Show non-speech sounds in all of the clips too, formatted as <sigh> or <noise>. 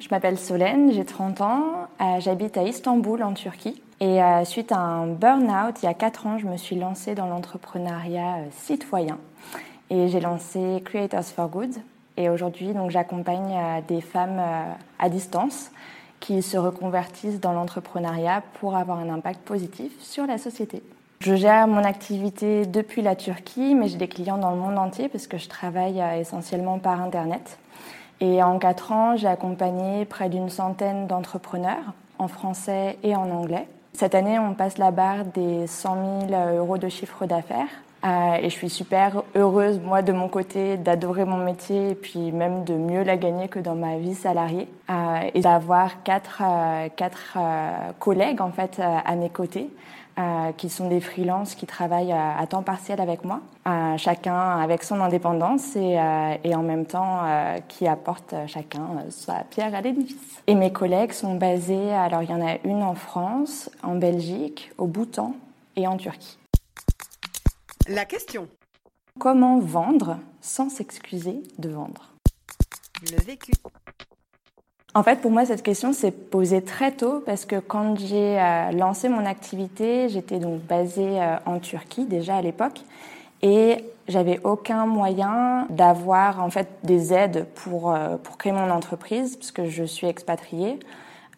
Je m'appelle Solène, j'ai 30 ans, euh, j'habite à Istanbul en Turquie. Et euh, suite à un burn-out, il y a 4 ans, je me suis lancée dans l'entrepreneuriat euh, citoyen. Et j'ai lancé Creators for Good. Et aujourd'hui, donc, j'accompagne des femmes à distance qui se reconvertissent dans l'entrepreneuriat pour avoir un impact positif sur la société. Je gère mon activité depuis la Turquie, mais j'ai des clients dans le monde entier parce que je travaille essentiellement par Internet. Et en quatre ans, j'ai accompagné près d'une centaine d'entrepreneurs en français et en anglais. Cette année, on passe la barre des 100 000 euros de chiffre d'affaires. Euh, et je suis super heureuse, moi, de mon côté, d'adorer mon métier et puis même de mieux la gagner que dans ma vie salariée. Euh, et d'avoir quatre, euh, quatre collègues, en fait, à mes côtés euh, qui sont des freelances qui travaillent à, à temps partiel avec moi, euh, chacun avec son indépendance et, euh, et en même temps qui apporte chacun sa pierre à l'édifice. Et mes collègues sont basés, alors il y en a une en France, en Belgique, au Bhoutan et en Turquie. La question. Comment vendre sans s'excuser de vendre? Le vécu. En fait, pour moi, cette question s'est posée très tôt parce que quand j'ai euh, lancé mon activité, j'étais donc basée euh, en Turquie déjà à l'époque et j'avais aucun moyen d'avoir en fait des aides pour euh, pour créer mon entreprise puisque je suis expatriée.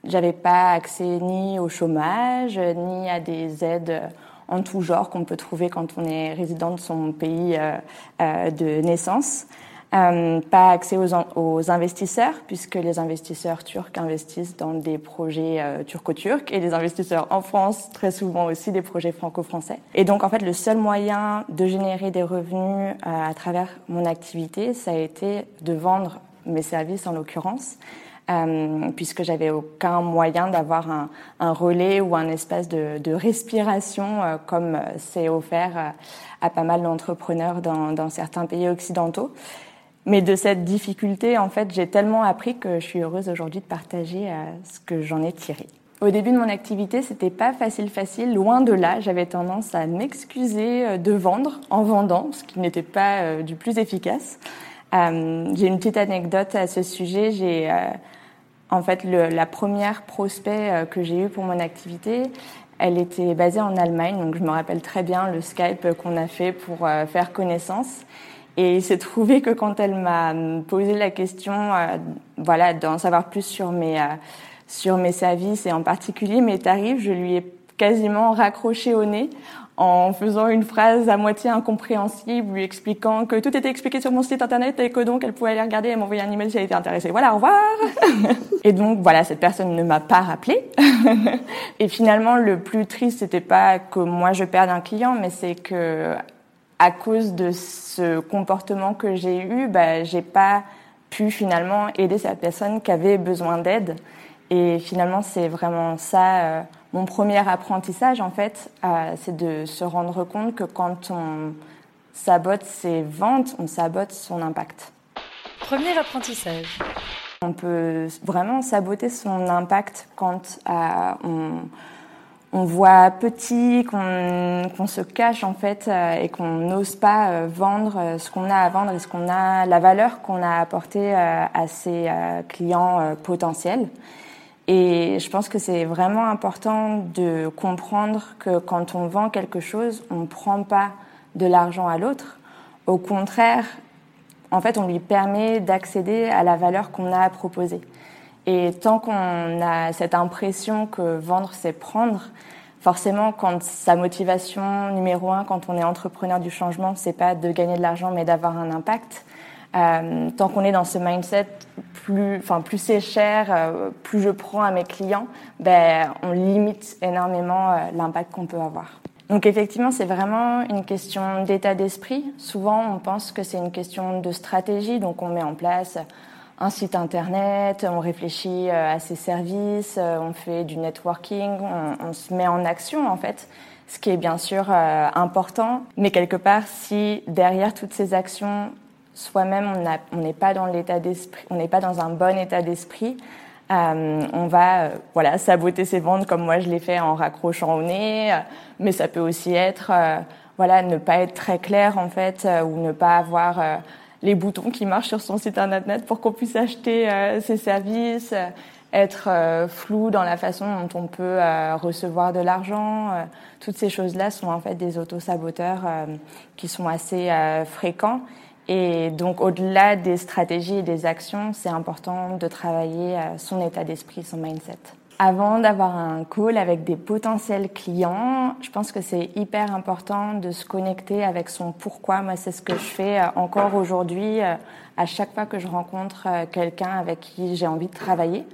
J'avais pas accès ni au chômage ni à des aides en tout genre qu'on peut trouver quand on est résident de son pays de naissance. Euh, pas accès aux, aux, investisseurs, puisque les investisseurs turcs investissent dans des projets euh, turco-turcs et les investisseurs en France, très souvent aussi des projets franco-français. Et donc, en fait, le seul moyen de générer des revenus euh, à travers mon activité, ça a été de vendre mes services en l'occurrence. Euh, puisque j'avais aucun moyen d'avoir un, un, relais ou un espace de, de respiration euh, comme c'est offert à pas mal d'entrepreneurs dans, dans certains pays occidentaux. Mais de cette difficulté, en fait, j'ai tellement appris que je suis heureuse aujourd'hui de partager euh, ce que j'en ai tiré. Au début de mon activité, c'était pas facile facile, loin de là. J'avais tendance à m'excuser euh, de vendre en vendant, ce qui n'était pas euh, du plus efficace. j'ai une petite anecdote à ce sujet. J'ai en fait la première prospect que j'ai eue pour mon activité. Elle était basée en Allemagne, donc je me rappelle très bien le Skype qu'on a fait pour faire connaissance. Et il s'est trouvé que quand elle m'a posé la question, euh, voilà, d'en savoir plus sur mes euh, sur mes services et en particulier mes tarifs, je lui ai quasiment raccroché au nez en faisant une phrase à moitié incompréhensible, lui expliquant que tout était expliqué sur mon site internet et que donc elle pouvait aller regarder et m'envoyer un email si elle était intéressée. Voilà, au revoir. <laughs> et donc voilà, cette personne ne m'a pas rappelé. <laughs> et finalement, le plus triste, c'était pas que moi je perde un client, mais c'est que à cause de ce comportement que j'ai eu, bah, j'ai pas pu finalement aider cette personne qui avait besoin d'aide. Et finalement, c'est vraiment ça euh, mon premier apprentissage en fait, euh, c'est de se rendre compte que quand on sabote ses ventes, on sabote son impact. Premier apprentissage. On peut vraiment saboter son impact quand euh, on on voit petit, qu'on se cache en fait et qu'on n'ose pas vendre ce qu'on a à vendre et ce qu'on a, la valeur qu'on a apportée à ses clients potentiels. Et je pense que c'est vraiment important de comprendre que quand on vend quelque chose, on ne prend pas de l'argent à l'autre. Au contraire, en fait, on lui permet d'accéder à la valeur qu'on a à proposer. Et tant qu'on a cette impression que vendre, c'est prendre, forcément, quand sa motivation numéro un, quand on est entrepreneur du changement, c'est pas de gagner de l'argent, mais d'avoir un impact. Euh, tant qu'on est dans ce mindset, plus, enfin, plus c'est cher, euh, plus je prends à mes clients, ben, on limite énormément euh, l'impact qu'on peut avoir. Donc effectivement, c'est vraiment une question d'état d'esprit. Souvent, on pense que c'est une question de stratégie, donc on met en place un site internet, on réfléchit euh, à ses services, euh, on fait du networking, on, se met en action en fait, ce qui est bien sûr euh, important. Mais quelque part, si derrière toutes ces actions, soi-même on n'est pas dans l'état d'esprit, on n'est pas dans un bon état d'esprit, on va voilà saboter ses ventes comme moi je l'ai fait en raccrochant au nez, mais ça peut aussi être voilà ne pas être très clair en fait ou ne pas avoir les boutons qui marchent sur son site internet pour qu'on puisse acheter euh, ses services, euh, être euh, flou dans la façon dont on peut recevoir de l'argent. toutes ces choses-là sont en fait des autosaboteurs qui sont assez fréquents. Et donc, au-delà des stratégies et des actions, c'est important de travailler son état d'esprit, son mindset. Avant d'avoir un call avec des potentiels clients, je pense que c'est hyper important de se connecter avec son pourquoi. Moi, c'est ce que je fais euh, encore aujourd'hui euh, à chaque fois que je rencontre euh, quelqu'un avec qui j'ai envie de travailler.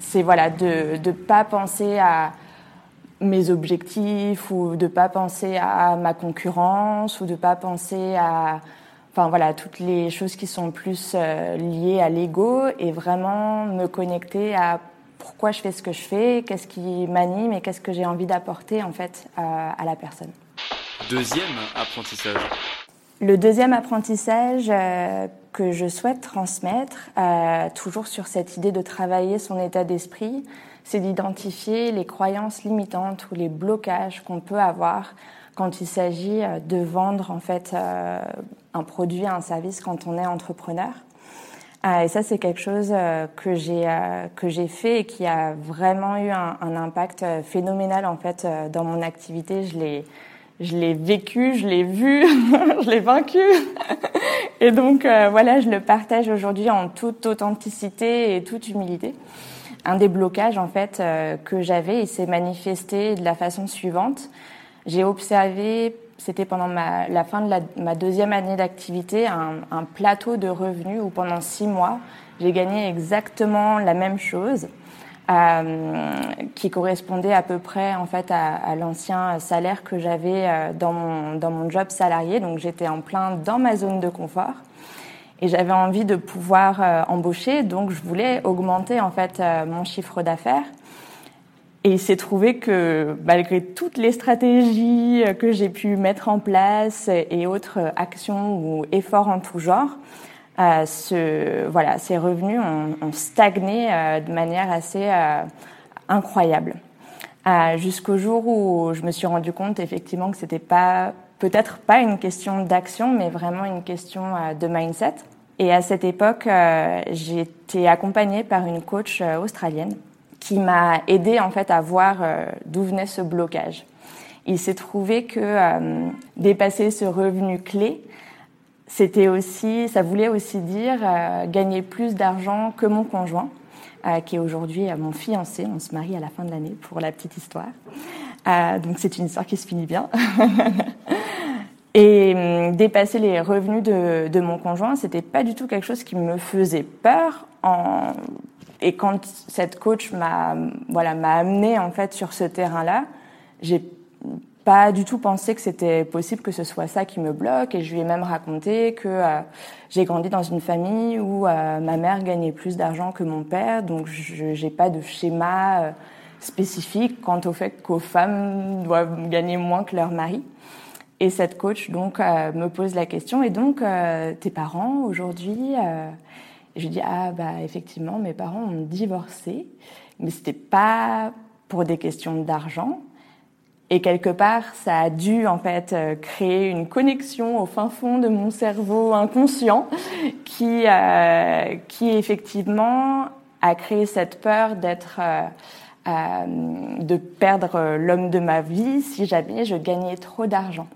c'est voilà de ne pas penser à mes objectifs ou de pas penser à ma concurrence ou de pas penser à Enfin voilà, toutes les choses qui sont plus euh, liées à l'ego et vraiment me connecter à pourquoi je fais ce que je fais, qu'est-ce qui m'anime et qu'est-ce que j'ai envie d'apporter en fait à la personne. Deuxième apprentissage. Le deuxième apprentissage euh, que je souhaite transmettre, euh, toujours sur cette idée de travailler son état d'esprit, c'est d'identifier les croyances limitantes ou les blocages qu'on peut avoir quand il s'agit de vendre en fait un produit, un service quand on est entrepreneur. Euh, et ça, c'est quelque chose euh, que j'ai euh, que j'ai fait et qui a vraiment eu un, impact phénoménal en fait dans mon activité. Je l'ai je l'ai vécu, je l'ai vu, <laughs> je l'ai vaincu. <laughs> et donc voilà, je le partage aujourd'hui en toute authenticité et toute humilité. Un des blocages en fait que j'avais, il s'est manifesté de la façon suivante. J'ai observé c'était pendant ma, la fin de ma deuxième année d'activité, un, plateau de revenus où pendant six mois, j'ai gagné exactement la même chose, euh, qui correspondait à peu près en fait à, l'ancien salaire que j'avais euh, dans mon, dans mon job salarié. Donc j'étais en plein dans ma zone de confort et j'avais envie de pouvoir euh, embaucher, donc je voulais augmenter en fait mon chiffre d'affaires. Et il s'est trouvé que malgré toutes les stratégies que j'ai pu mettre en place et autres actions ou efforts en tout genre, euh, ce, voilà, ces revenus ont, stagné euh, de manière assez euh, incroyable. Jusqu'au jour où je me suis rendu compte effectivement que c'était pas peut-être pas une question d'action, mais vraiment une question de mindset. Et à cette époque, j'ai été accompagnée par une coach australienne qui m'a aidé en fait à voir euh, d'où venait ce blocage. Il s'est trouvé que euh, dépasser ce revenu clé, c'était aussi, ça voulait aussi dire euh, gagner plus d'argent que mon conjoint, qui est aujourd'hui mon fiancé. On se marie à la fin de l'année pour la petite histoire. donc c'est une histoire qui se finit bien. <laughs> Et hum, dépasser les revenus de, de mon conjoint, c'était pas du tout quelque chose qui me faisait peur en et quand cette coach m'a voilà m'a amené en fait sur ce terrain-là, j'ai pas du tout pensé que c'était possible que ce soit ça qui me bloque et je lui ai même raconté que euh, j'ai grandi dans une famille où euh, ma mère gagnait plus d'argent que mon père donc je j'ai pas de schéma euh, spécifique quant au fait qu'aux femmes doivent gagner moins que leur mari. Et cette coach donc me pose la question et donc tes parents aujourd'hui je dis ah bah effectivement mes parents ont divorcé, mais c'était pas pour des questions d'argent. Et quelque part, ça a dû en fait euh, créer une connexion au fin fond de mon cerveau inconscient qui, euh, qui effectivement a créé cette peur d'être, euh, euh de perdre l'homme de ma vie si jamais je gagnais trop d'argent.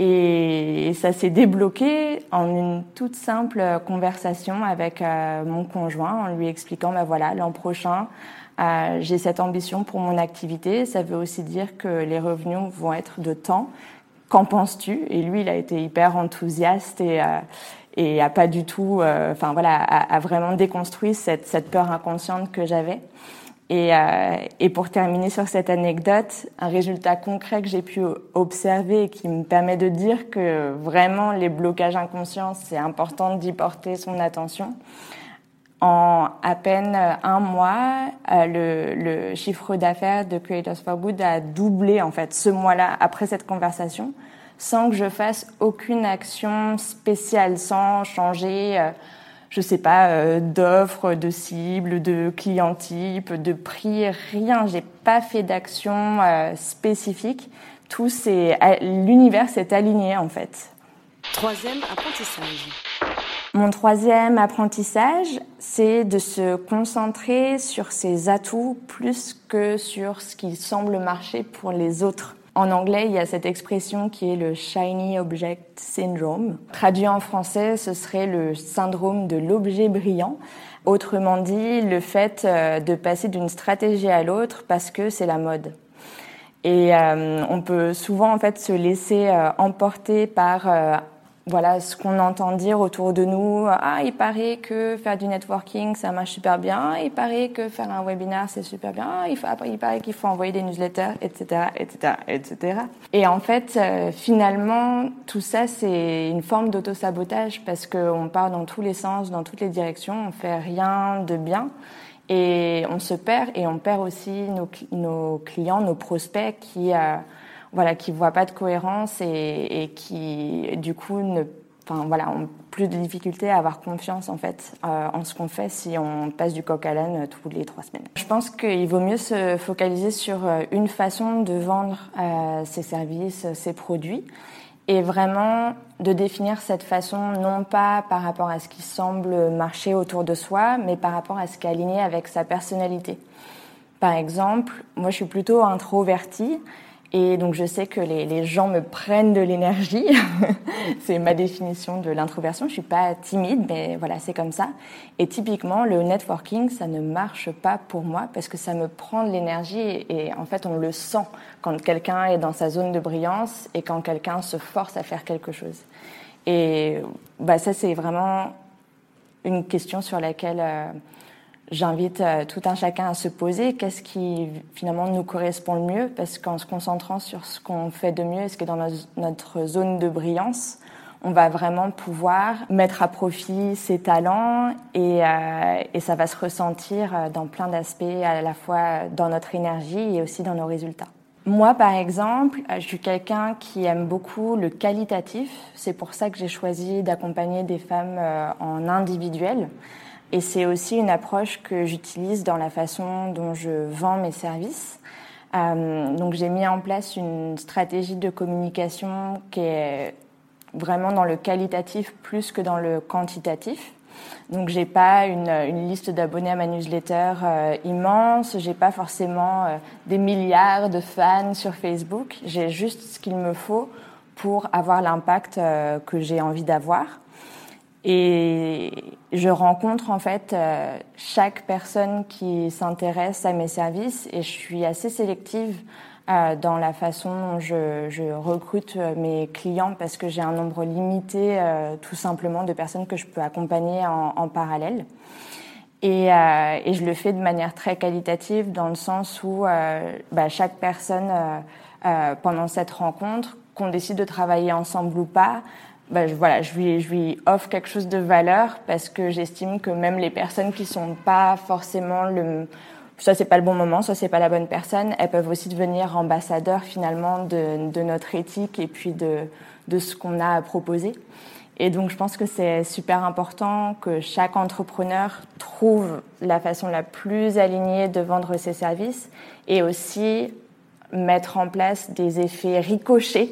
Et ça s'est débloqué en une toute simple conversation avec euh, mon conjoint en lui expliquant, ben voilà, l'an prochain, euh, j'ai cette ambition pour mon activité. Ça veut aussi dire que les revenus vont être de temps. Qu'en penses-tu? Et lui, il a été hyper enthousiaste et, euh, et a pas du tout, euh, enfin voilà, a, vraiment déconstruit cette, cette peur inconsciente que j'avais. Et, euh, et, pour terminer sur cette anecdote, un résultat concret que j'ai pu observer et qui me permet de dire que vraiment les blocages inconscients, c'est important d'y porter son attention. En à peine un mois, euh, le, chiffre d'affaires de Creators for Good a doublé en fait ce mois-là après cette conversation, sans que je fasse aucune action spéciale, sans changer. Euh, je sais pas, euh, d'offres, de cibles, de client type, de prix, rien. J'ai pas fait d'action euh, spécifique. Tout c'est l'univers s'est aligné en fait. Troisième apprentissage. Mon troisième apprentissage, c'est de se concentrer sur ses atouts plus que sur ce qui semble marcher pour les autres. En anglais, il y a cette expression qui est le Shiny Object Syndrome. Traduit en français, ce serait le syndrome de l'objet brillant. Autrement dit, le fait euh, de passer d'une stratégie à l'autre parce que c'est la mode. Et euh, on peut souvent en fait se laisser euh, emporter par voilà ce qu'on entend dire autour de nous. Ah, il paraît que faire du networking, ça marche super bien. Il paraît que faire un webinaire, c'est super bien. Il, faut, il paraît qu'il faut envoyer des newsletters, etc., etc., etc. Et en fait, euh, finalement, tout ça, c'est une forme d'auto-sabotage parce qu'on part dans tous les sens, dans toutes les directions. On fait rien de bien. Et on se perd et on perd aussi nos, nos clients, nos prospects qui... Euh, voilà, qui voient pas de cohérence et, et qui, du coup, ne, enfin voilà, plus de difficultés à avoir confiance en fait euh, en ce qu'on fait si on passe du coq à l'âne tous les trois semaines. Je pense qu'il vaut mieux se focaliser sur euh, une façon de vendre euh, ses services, ses produits et vraiment de définir cette façon non pas par rapport à ce qui semble marcher autour de soi, mais par rapport à ce qui est aligné avec sa personnalité. Par exemple, moi je suis plutôt introvertie et donc je sais que les, les gens me prennent de l'énergie. <laughs> c'est ma définition de l'introversion. Je suis pas timide, mais voilà, c'est comme ça. Et typiquement, le networking, ça ne marche pas pour moi parce que ça me prend de l'énergie et, en fait, on le sent quand quelqu'un est dans sa zone de brillance et quand quelqu'un se force à faire quelque chose. Et bah, ça, c'est vraiment une question sur laquelle euh, j'invite euh, tout un chacun à se poser qu'est-ce qui finalement nous correspond le mieux parce qu'en se concentrant sur ce qu'on fait de mieux, ce qui est dans notre zone de brillance, on va vraiment pouvoir mettre à profit ses talents et, euh, et ça va se ressentir euh, dans plein d'aspects, à la fois dans notre énergie et aussi dans nos résultats. Moi, par exemple, je suis quelqu'un qui aime beaucoup le qualitatif. C'est pour ça que j'ai choisi d'accompagner des femmes en individuel. Et c'est aussi une approche que j'utilise dans la façon dont je vends mes services. Euh, donc j'ai mis en place une stratégie de communication qui est vraiment dans le qualitatif plus que dans le quantitatif. Donc j'ai pas une, liste d'abonnés à ma newsletter euh, immense, j'ai pas forcément euh, des milliards de fans sur Facebook, j'ai juste ce qu'il me faut pour avoir l'impact euh, que j'ai envie d'avoir. Et je rencontre en fait euh, chaque personne qui s'intéresse à mes services et je suis assez sélective euh, dans la façon dont je, je, recrute euh, mes clients parce que j'ai un nombre limité tout simplement de personnes que je peux accompagner en, en parallèle. Et, et, je le fais de manière très qualitative dans le sens où bah, chaque personne pendant cette rencontre, qu'on décide de travailler ensemble ou pas, bah, je, voilà, je lui, je lui offre quelque chose de valeur parce que j'estime que même les personnes qui sont pas forcément le, soit c'est pas le bon moment, soit c'est pas la bonne personne, elles peuvent aussi devenir ambassadeurs finalement de, de notre éthique et puis de, de ce qu'on a à proposer. Et donc, je pense que c'est super important que chaque entrepreneur trouve la façon la plus alignée de vendre ses services et aussi mettre en place des effets ricochets,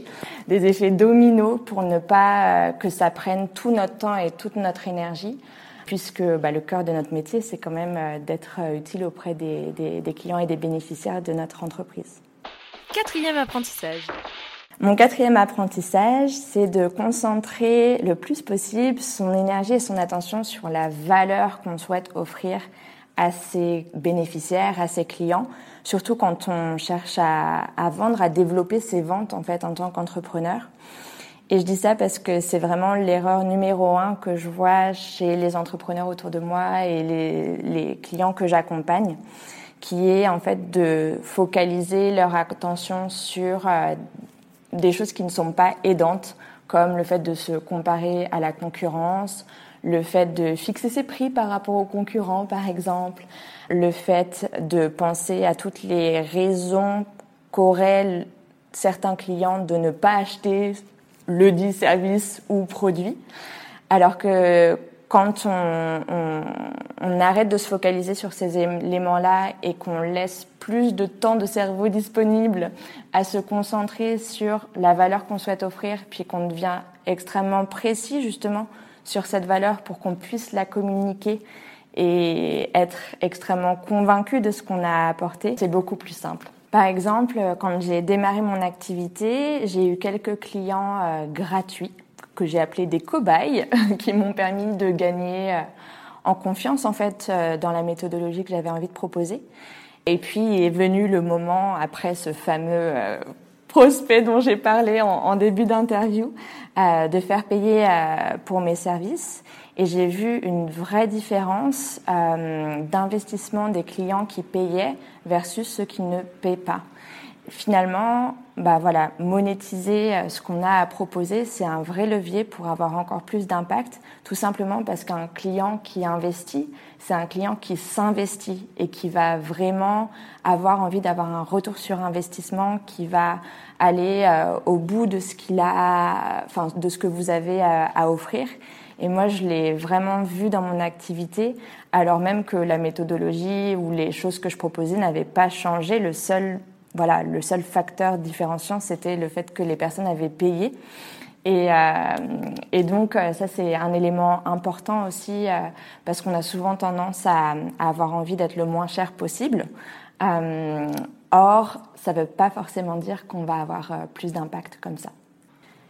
des effets dominos pour ne pas euh, que ça prenne tout notre temps et toute notre énergie, puisque bah, le cœur de notre métier, c'est quand même euh, d'être euh, utile auprès des, des clients et des bénéficiaires de notre entreprise. Quatrième apprentissage. Mon quatrième apprentissage, c'est de concentrer le plus possible son énergie et son attention sur la valeur qu'on souhaite offrir à ses bénéficiaires, à ses clients, surtout quand on cherche à, vendre, à développer ses ventes en fait en tant qu'entrepreneur. Et je dis ça parce que c'est vraiment l'erreur numéro un que je vois chez les entrepreneurs autour de moi et les, clients que j'accompagne, qui est en fait de focaliser leur attention sur euh, des choses qui ne sont pas aidantes, comme le fait de se comparer à la concurrence, le fait de fixer ses prix par rapport aux concurrents, par exemple, le fait de penser à toutes les raisons qu'auraient certains clients de ne pas acheter le dit service ou produit, alors que quand on, on, arrête de se focaliser sur ces éléments-là et qu'on laisse plus de temps de cerveau disponible à se concentrer sur la valeur qu'on souhaite offrir, puis qu'on devient extrêmement précis justement sur cette valeur pour qu'on puisse la communiquer et être extrêmement convaincu de ce qu'on a apporté, c'est beaucoup plus simple. Par exemple, quand j'ai démarré mon activité, j'ai eu quelques clients euh, gratuits que j'ai appelé des cobayes, <laughs> qui m'ont permis de gagner euh, en confiance en fait euh, dans la méthodologie que j'avais envie de proposer. Et puis est venu le moment après ce fameux euh, prospect dont j'ai parlé en, début d'interview de faire payer pour mes services. Et j'ai vu une vraie différence d'investissement des clients qui payaient versus ceux qui ne paient pas finalement, bah voilà, monétiser euh, ce qu'on a à proposer, c'est un vrai levier pour avoir encore plus d'impact, tout simplement parce qu'un client qui investit, c'est un client qui s'investit et qui va vraiment avoir envie d'avoir un retour sur investissement, qui va aller euh, au bout de ce qu'il a, enfin de ce que vous avez à, à offrir. Et moi, je l'ai vraiment vu dans mon activité, alors même que la méthodologie ou les choses que je proposais n'avaient pas changé. Le seul voilà, le seul facteur différenciant, c'était le fait que les personnes avaient payé. Et, euh, donc, euh, ça, c'est un élément important aussi, euh, parce qu'on a souvent tendance à, avoir envie d'être le moins cher possible. or, ça ne veut pas forcément dire qu'on va avoir plus d'impact comme ça.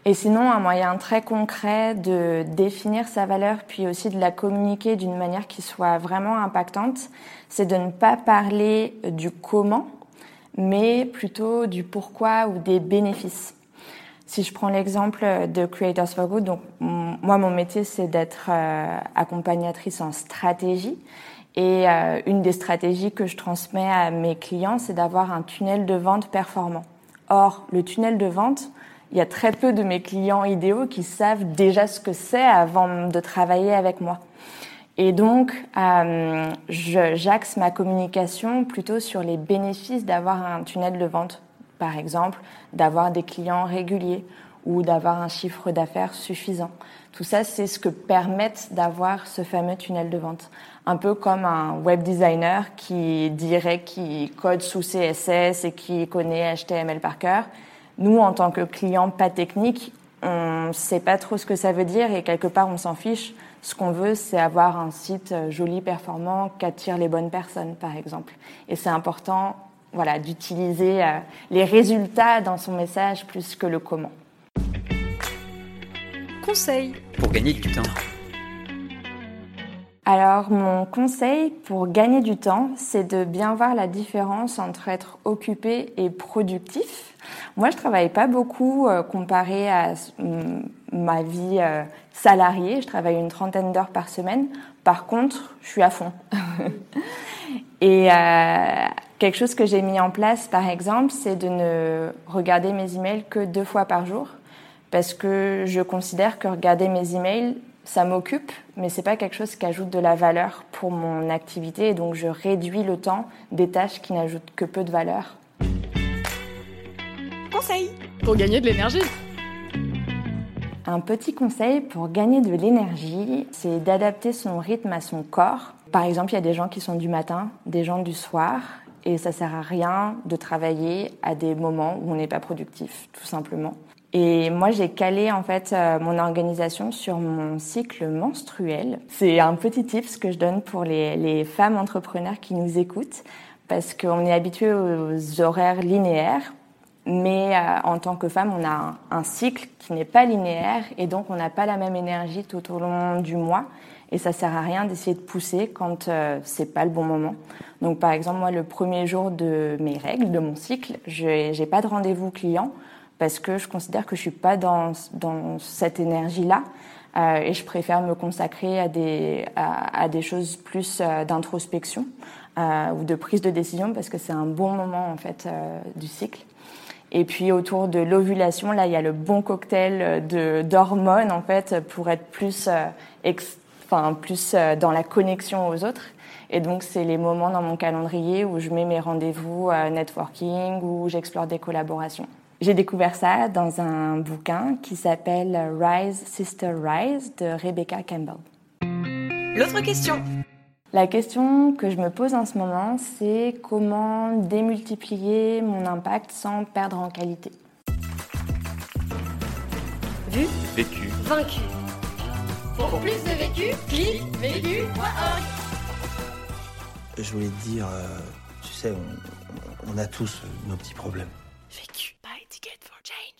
Et sinon, un moyen très concret de définir sa valeur, puis aussi de la communiquer d'une manière qui soit vraiment impactante, c'est de ne pas parler du comment, mais plutôt du pourquoi ou des bénéfices. Si je prends l'exemple de Creators for Good, donc moi mon métier c'est d'être euh, accompagnatrice en stratégie et euh, une des stratégies que je transmets à mes clients c'est d'avoir un tunnel de vente performant. Or le tunnel de vente, il y a très peu de mes clients idéaux qui savent déjà ce que c'est avant de travailler avec moi. Et donc, euh, j'axe ma communication plutôt sur les bénéfices d'avoir un tunnel de vente. Par exemple, d'avoir des clients réguliers ou d'avoir un chiffre d'affaires suffisant. Tout ça, c'est ce que permettent d'avoir ce fameux tunnel de vente. Un peu comme un web designer qui dirait qu'il code sous CSS et qui connaît HTML par cœur. Nous, en tant que clients pas techniques, on ne sait pas trop ce que ça veut dire et quelque part on s'en fiche. Ce qu'on veut, c'est avoir un site euh, joli, performant, qui attire les bonnes personnes, par exemple. Et c'est important voilà, d'utiliser euh, les résultats dans son message plus que le comment. Conseil pour gagner du temps. Alors mon conseil pour gagner du temps, c'est de bien voir la différence entre être occupé et productif. Moi, je travaille pas beaucoup euh, comparé à ma vie euh, salariée. Je travaille une trentaine d'heures par semaine. Par contre, je suis à fond. <laughs> et euh, quelque chose que j'ai mis en place, par exemple, c'est de ne regarder mes emails que deux fois par jour, parce que je considère que regarder mes emails ça m'occupe, mais c'est pas quelque chose qui ajoute de la valeur pour mon activité et donc je réduis le temps des tâches qui n'ajoutent que peu de valeur. Conseil pour gagner de l'énergie. Un petit conseil pour gagner de l'énergie, c'est d'adapter son rythme à son corps. Par exemple, il y a des gens qui sont du matin, des gens du soir, et ça sert à rien de travailler à des moments où on n'est pas productif, tout simplement. Et moi, j'ai calé en fait euh, mon organisation sur mon cycle menstruel. C'est un petit tips que je donne pour les, les femmes entrepreneurs qui nous écoutent, parce qu'on est habitué aux horaires linéaires mais euh, en tant que femme, on a un, cycle qui n'est pas linéaire et donc on n'a pas la même énergie tout au long du mois. Et ça sert à rien d'essayer de pousser quand euh, c'est pas le bon moment. Donc par exemple, moi, le premier jour de mes règles, de mon cycle, je n'ai pas de rendez-vous client parce que je considère que je suis pas dans, dans cette énergie-là. Euh, et je préfère me consacrer à des, à, à des choses plus euh, d'introspection euh, ou de prise de décision parce que c'est un bon moment en fait du cycle. Et puis autour de l'ovulation, là, il y a le bon cocktail de d'hormones en fait pour être plus, euh, enfin plus euh, dans la connexion aux autres. Et donc c'est les moments dans mon calendrier où je mets mes rendez-vous euh, networking, où j'explore des collaborations. J'ai découvert ça dans un bouquin qui s'appelle Rise Sister Rise de Rebecca Campbell. L'autre question. La question que je me pose en ce moment, c'est comment démultiplier mon impact sans perdre en qualité. Vu, vécu, vaincu. Pour plus de vécu, clique vécu.org. Je voulais te dire, euh, tu sais, on, on a tous nos petits problèmes. Vécu by Ticket for Change.